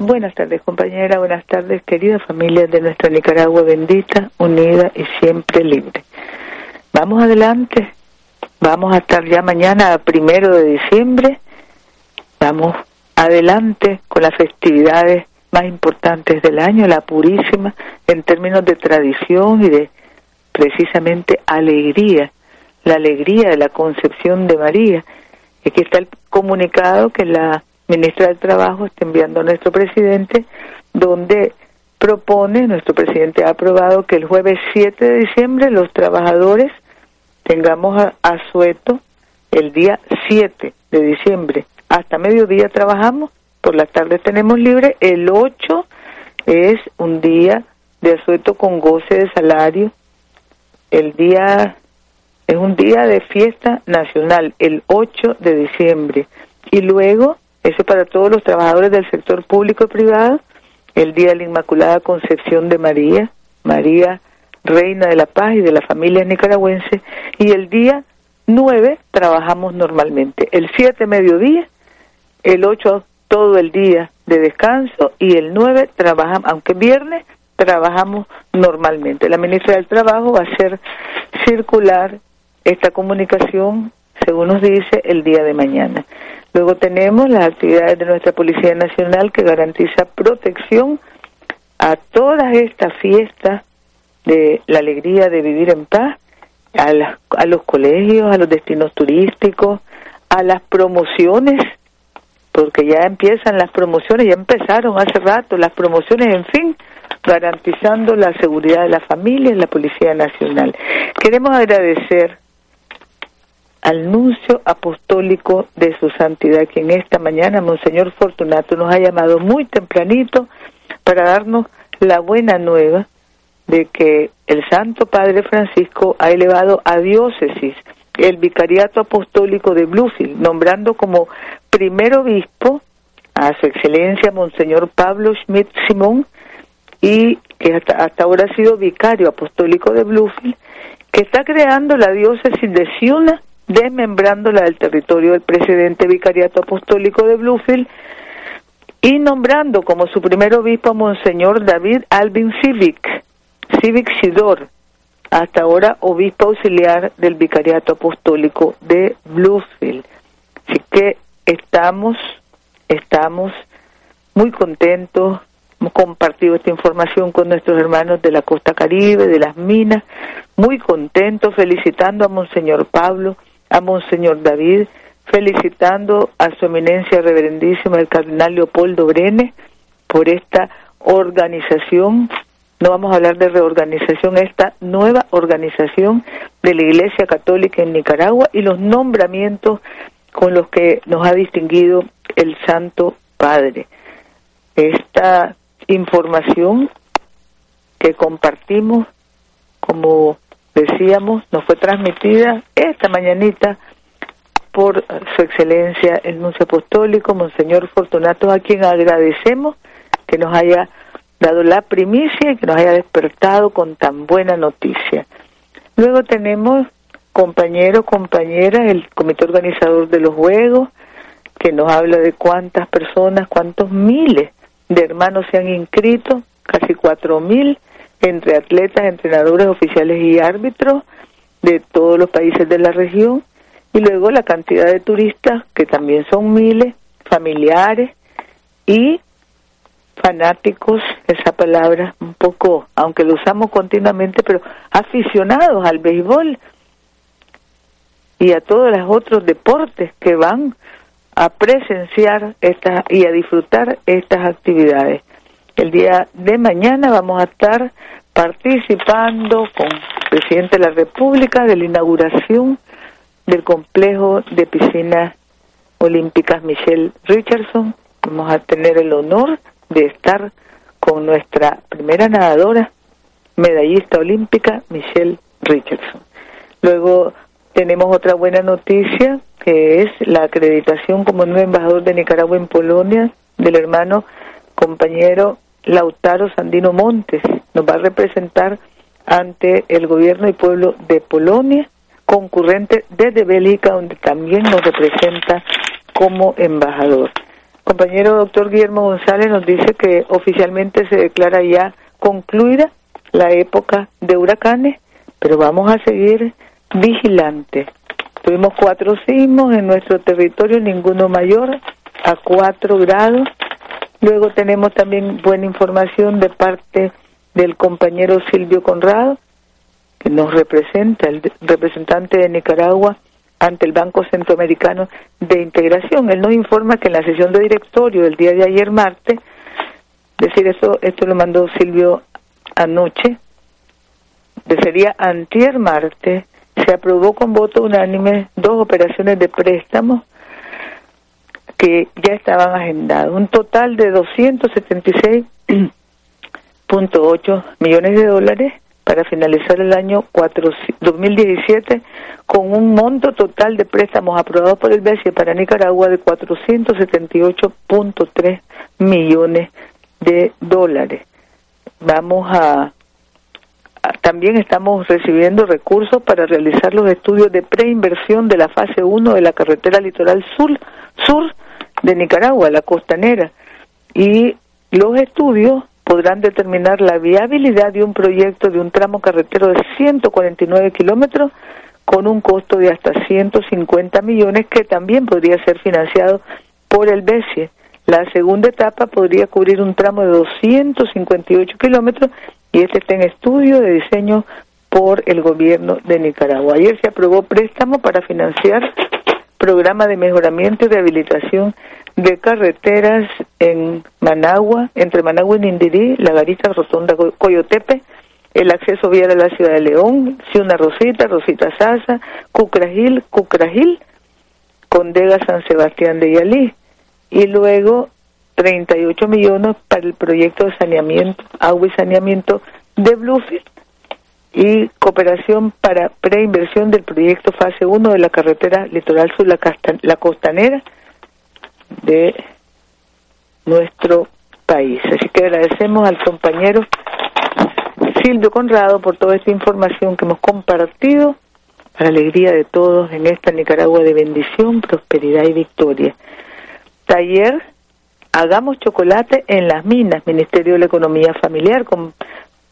Buenas tardes, compañera. Buenas tardes, querida familia de nuestra Nicaragua bendita, unida y siempre libre. Vamos adelante. Vamos a estar ya mañana, primero de diciembre. Vamos adelante con las festividades más importantes del año, la purísima, en términos de tradición y de precisamente alegría, la alegría de la concepción de María. Aquí está el comunicado que la ministra del Trabajo está enviando a nuestro presidente, donde propone, nuestro presidente ha aprobado que el jueves 7 de diciembre los trabajadores tengamos asueto el día 7 de diciembre. Hasta mediodía trabajamos, por la tarde tenemos libre, el 8 es un día de asueto con goce de salario, el día es un día de fiesta nacional, el 8 de diciembre. Y luego, eso para todos los trabajadores del sector público y privado, el Día de la Inmaculada Concepción de María, María Reina de la Paz y de la familia nicaragüense, y el día 9 trabajamos normalmente, el 7 mediodía, el 8 todo el día de descanso y el 9 trabajamos, aunque viernes trabajamos normalmente. La ministra del Trabajo va a hacer circular esta comunicación, según nos dice, el día de mañana. Luego tenemos las actividades de nuestra Policía Nacional que garantiza protección a todas estas fiestas de la alegría de vivir en paz, a, a los colegios, a los destinos turísticos, a las promociones, porque ya empiezan las promociones, ya empezaron hace rato las promociones, en fin, garantizando la seguridad de la familia en la Policía Nacional. Queremos agradecer al nuncio apostólico de su santidad, que en esta mañana, Monseñor Fortunato, nos ha llamado muy tempranito para darnos la buena nueva de que el Santo Padre Francisco ha elevado a diócesis el vicariato apostólico de Bluefield, nombrando como primer obispo a su excelencia Monseñor Pablo Schmidt Simón, y que hasta, hasta ahora ha sido vicario apostólico de Bluefield, que está creando la diócesis de Ciuna desmembrándola del territorio del presidente vicariato apostólico de Bluefield y nombrando como su primer obispo a Monseñor David Alvin Civic, Civic Sidor, hasta ahora obispo auxiliar del vicariato apostólico de Bluefield. Así que estamos, estamos muy contentos, hemos compartido esta información con nuestros hermanos de la costa caribe, de las minas, muy contentos, felicitando a Monseñor Pablo, a Monseñor David, felicitando a su eminencia reverendísima el cardenal Leopoldo Brene por esta organización, no vamos a hablar de reorganización, esta nueva organización de la Iglesia Católica en Nicaragua y los nombramientos con los que nos ha distinguido el Santo Padre. Esta información que compartimos como decíamos, nos fue transmitida esta mañanita por su excelencia el nuncio apostólico, Monseñor Fortunato, a quien agradecemos que nos haya dado la primicia y que nos haya despertado con tan buena noticia. Luego tenemos compañero, compañera, el comité organizador de los Juegos, que nos habla de cuántas personas, cuántos miles de hermanos se han inscrito, casi cuatro mil, entre atletas, entrenadores, oficiales y árbitros de todos los países de la región y luego la cantidad de turistas, que también son miles, familiares y fanáticos, esa palabra un poco, aunque lo usamos continuamente, pero aficionados al béisbol y a todos los otros deportes que van a presenciar estas y a disfrutar estas actividades. El día de mañana vamos a estar participando con el presidente de la República de la inauguración del complejo de piscinas olímpicas Michelle Richardson. Vamos a tener el honor de estar con nuestra primera nadadora, medallista olímpica, Michelle Richardson. Luego tenemos otra buena noticia, que es la acreditación como nuevo embajador de Nicaragua en Polonia del hermano compañero Lautaro Sandino Montes nos va a representar ante el gobierno y pueblo de Polonia, concurrente desde Bélgica, donde también nos representa como embajador. compañero doctor Guillermo González nos dice que oficialmente se declara ya concluida la época de huracanes, pero vamos a seguir vigilantes. Tuvimos cuatro sismos en nuestro territorio, ninguno mayor, a cuatro grados. Luego tenemos también buena información de parte del compañero Silvio Conrado, que nos representa, el representante de Nicaragua ante el Banco Centroamericano de Integración. Él nos informa que en la sesión de directorio del día de ayer martes, decir esto, esto lo mandó Silvio anoche, de sería antier martes, se aprobó con voto unánime dos operaciones de préstamo que ya estaban agendadas, un total de 276.8 millones de dólares para finalizar el año 2017 con un monto total de préstamos aprobados por el BCE para Nicaragua de 478.3 millones de dólares. Vamos a, también estamos recibiendo recursos para realizar los estudios de preinversión de la fase 1 de la carretera litoral sur, sur de Nicaragua, la costanera. Y los estudios podrán determinar la viabilidad de un proyecto de un tramo carretero de 149 kilómetros con un costo de hasta 150 millones que también podría ser financiado por el BESIE. La segunda etapa podría cubrir un tramo de 258 kilómetros y este está en estudio de diseño por el gobierno de Nicaragua. Ayer se aprobó préstamo para financiar programa de mejoramiento y rehabilitación de carreteras en Managua, entre Managua y Nindirí, La Garita, Rotonda, Coyotepe, el acceso vial a la ciudad de León, Ciudad Rosita, Rosita Sasa, Cucragil, Cucragil, Condega San Sebastián de Yalí, y luego 38 millones para el proyecto de saneamiento, agua y saneamiento de Bluefield, y cooperación para preinversión del proyecto fase 1 de la carretera litoral sur, la, la costanera, de nuestro país. Así que agradecemos al compañero Silvio Conrado por toda esta información que hemos compartido para alegría de todos en esta Nicaragua de bendición, prosperidad y victoria. Taller Hagamos chocolate en las minas, Ministerio de la Economía Familiar, con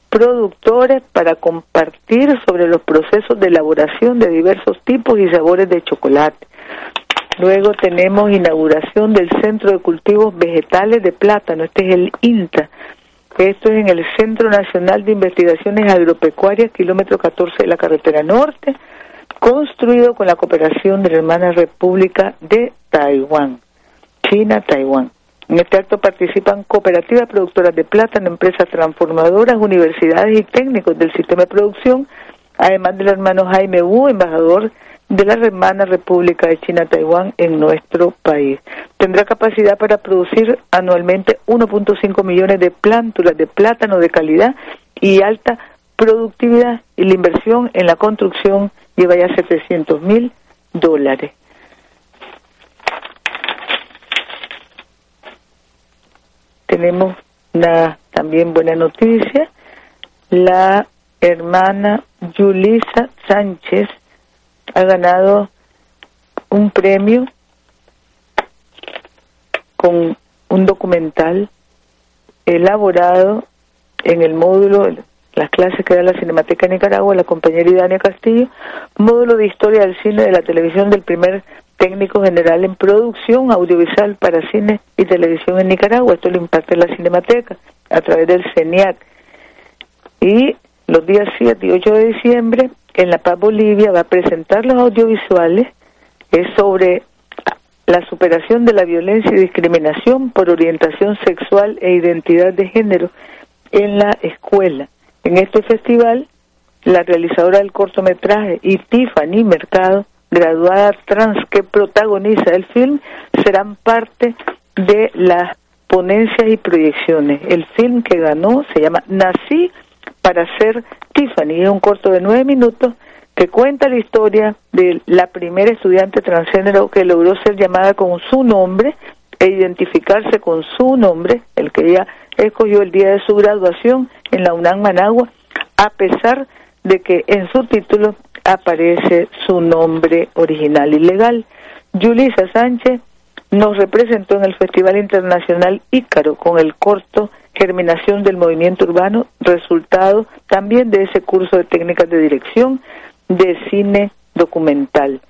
productores para compartir sobre los procesos de elaboración de diversos tipos y sabores de chocolate. Luego tenemos inauguración del Centro de Cultivos Vegetales de Plátano, este es el INTA. Esto es en el Centro Nacional de Investigaciones Agropecuarias, kilómetro 14 de la carretera norte, construido con la cooperación de la hermana República de Taiwán, China-Taiwán. En este acto participan cooperativas productoras de plátano, empresas transformadoras, universidades y técnicos del sistema de producción, además del hermano Jaime Wu, embajador de la hermana República de China-Taiwán en nuestro país. Tendrá capacidad para producir anualmente 1.5 millones de plántulas de plátano de calidad y alta productividad y la inversión en la construcción lleva ya 700 mil dólares. Tenemos una también buena noticia. La hermana Yulisa Sánchez ha ganado un premio con un documental elaborado en el módulo, las clases que da la Cinemateca de Nicaragua, la compañera Idania Castillo, módulo de historia del cine de la televisión del primer técnico general en producción audiovisual para cine y televisión en Nicaragua. Esto lo imparte la Cinemateca a través del CENIAC. Y los días 7 y 8 de diciembre en La Paz Bolivia va a presentar los audiovisuales es sobre la superación de la violencia y discriminación por orientación sexual e identidad de género en la escuela. En este festival, la realizadora del cortometraje y Tiffany Mercado, graduada trans que protagoniza el film, serán parte de las ponencias y proyecciones. El film que ganó se llama Nací para ser Tiffany. Es un corto de nueve minutos que cuenta la historia de la primera estudiante transgénero que logró ser llamada con su nombre e identificarse con su nombre, el que ella escogió el día de su graduación en la UNAM Managua, a pesar de que en su título aparece su nombre original y legal. Yulisa Sánchez nos representó en el Festival Internacional Ícaro con el corto Germinación del Movimiento Urbano, resultado también de ese curso de técnicas de dirección de cine documental.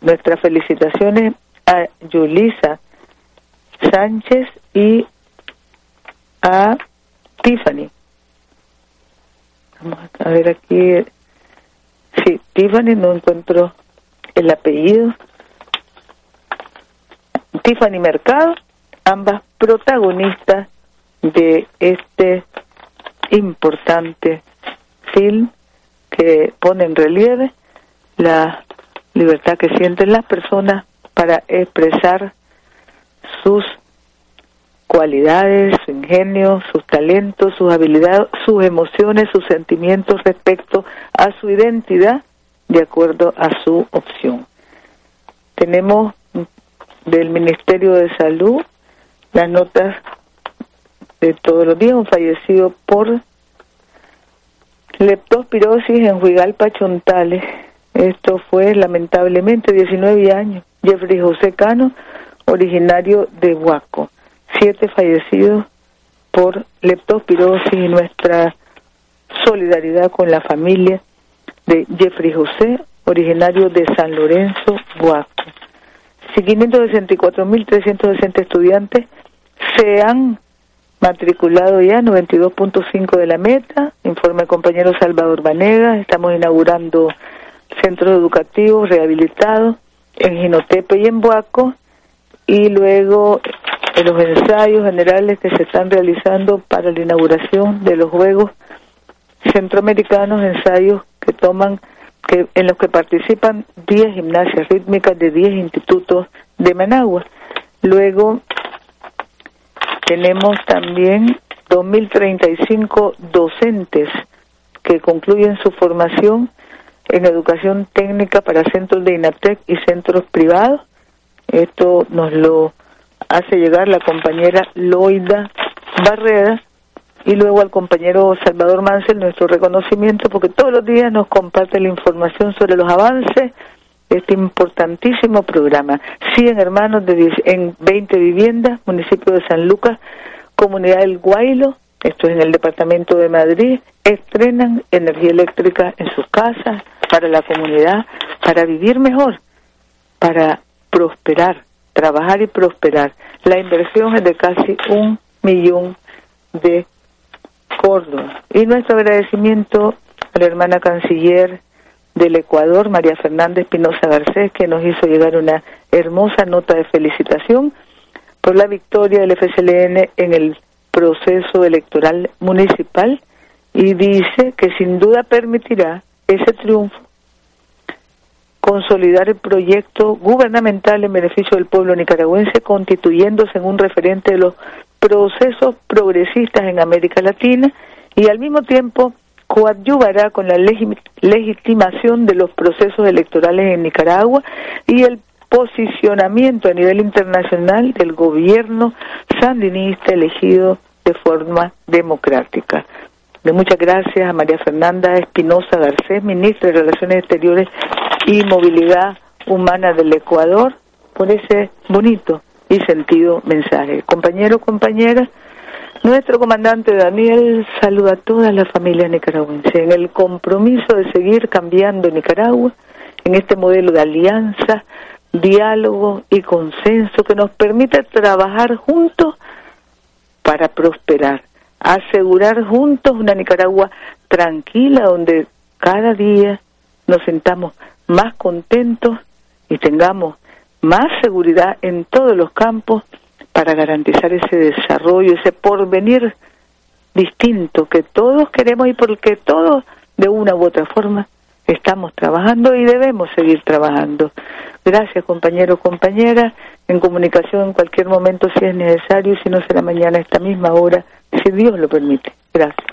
nuestras felicitaciones a Yulisa Sánchez y a Tiffany. Vamos a ver aquí. Sí, Tiffany no encuentro el apellido. Tiffany Mercado, ambas protagonistas de este importante film que pone en relieve la libertad que sienten las personas para expresar sus cualidades, su ingenio, sus talentos, sus habilidades, sus emociones, sus sentimientos respecto a su identidad de acuerdo a su opción. Tenemos del Ministerio de Salud las notas de todos los días, un fallecido por leptospirosis en Huigalpa, Chontales. Esto fue lamentablemente 19 años. Jeffrey José Cano, originario de Huaco. Siete fallecidos por leptospirosis y nuestra solidaridad con la familia de Jeffrey José, originario de San Lorenzo, Huaco. Si 564.360 estudiantes se han matriculado ya 92.5 de la meta, informa el compañero Salvador Vanegas, estamos inaugurando centros educativos rehabilitados en Ginotepe y en Buaco, y luego en los ensayos generales que se están realizando para la inauguración de los Juegos Centroamericanos, ensayos que toman, que en los que participan 10 gimnasias rítmicas de 10 institutos de Managua. Luego tenemos también 2.035 docentes que concluyen su formación en educación técnica para centros de INATEC y centros privados. Esto nos lo hace llegar la compañera Loida Barrera y luego al compañero Salvador Mansell nuestro reconocimiento porque todos los días nos comparte la información sobre los avances de este importantísimo programa. 100 hermanos de en 20 viviendas, municipio de San Lucas, comunidad del Guaylo, esto es en el departamento de Madrid, estrenan energía eléctrica en sus casas, para la comunidad, para vivir mejor, para prosperar, trabajar y prosperar. La inversión es de casi un millón de Córdoba. Y nuestro agradecimiento a la hermana canciller del Ecuador, María Fernanda Espinosa Garcés, que nos hizo llegar una hermosa nota de felicitación por la victoria del FSLN en el proceso electoral municipal y dice que sin duda permitirá ese triunfo consolidar el proyecto gubernamental en beneficio del pueblo nicaragüense, constituyéndose en un referente de los procesos progresistas en América Latina y al mismo tiempo coadyuvará con la legitimación de los procesos electorales en Nicaragua y el posicionamiento a nivel internacional del gobierno sandinista elegido de forma democrática. De muchas gracias a María Fernanda Espinosa Garcés, ministra de Relaciones Exteriores y Movilidad Humana del Ecuador, por ese bonito y sentido mensaje. Compañero, compañeras, nuestro comandante Daniel saluda a todas las familias nicaragüenses en el compromiso de seguir cambiando Nicaragua en este modelo de alianza, diálogo y consenso que nos permita trabajar juntos para prosperar, asegurar juntos una Nicaragua tranquila donde cada día nos sentamos más contentos y tengamos más seguridad en todos los campos para garantizar ese desarrollo, ese porvenir distinto que todos queremos y porque todos de una u otra forma estamos trabajando y debemos seguir trabajando. Gracias compañeros, compañeras, en comunicación en cualquier momento si es necesario, si no será mañana a esta misma hora, si Dios lo permite. Gracias.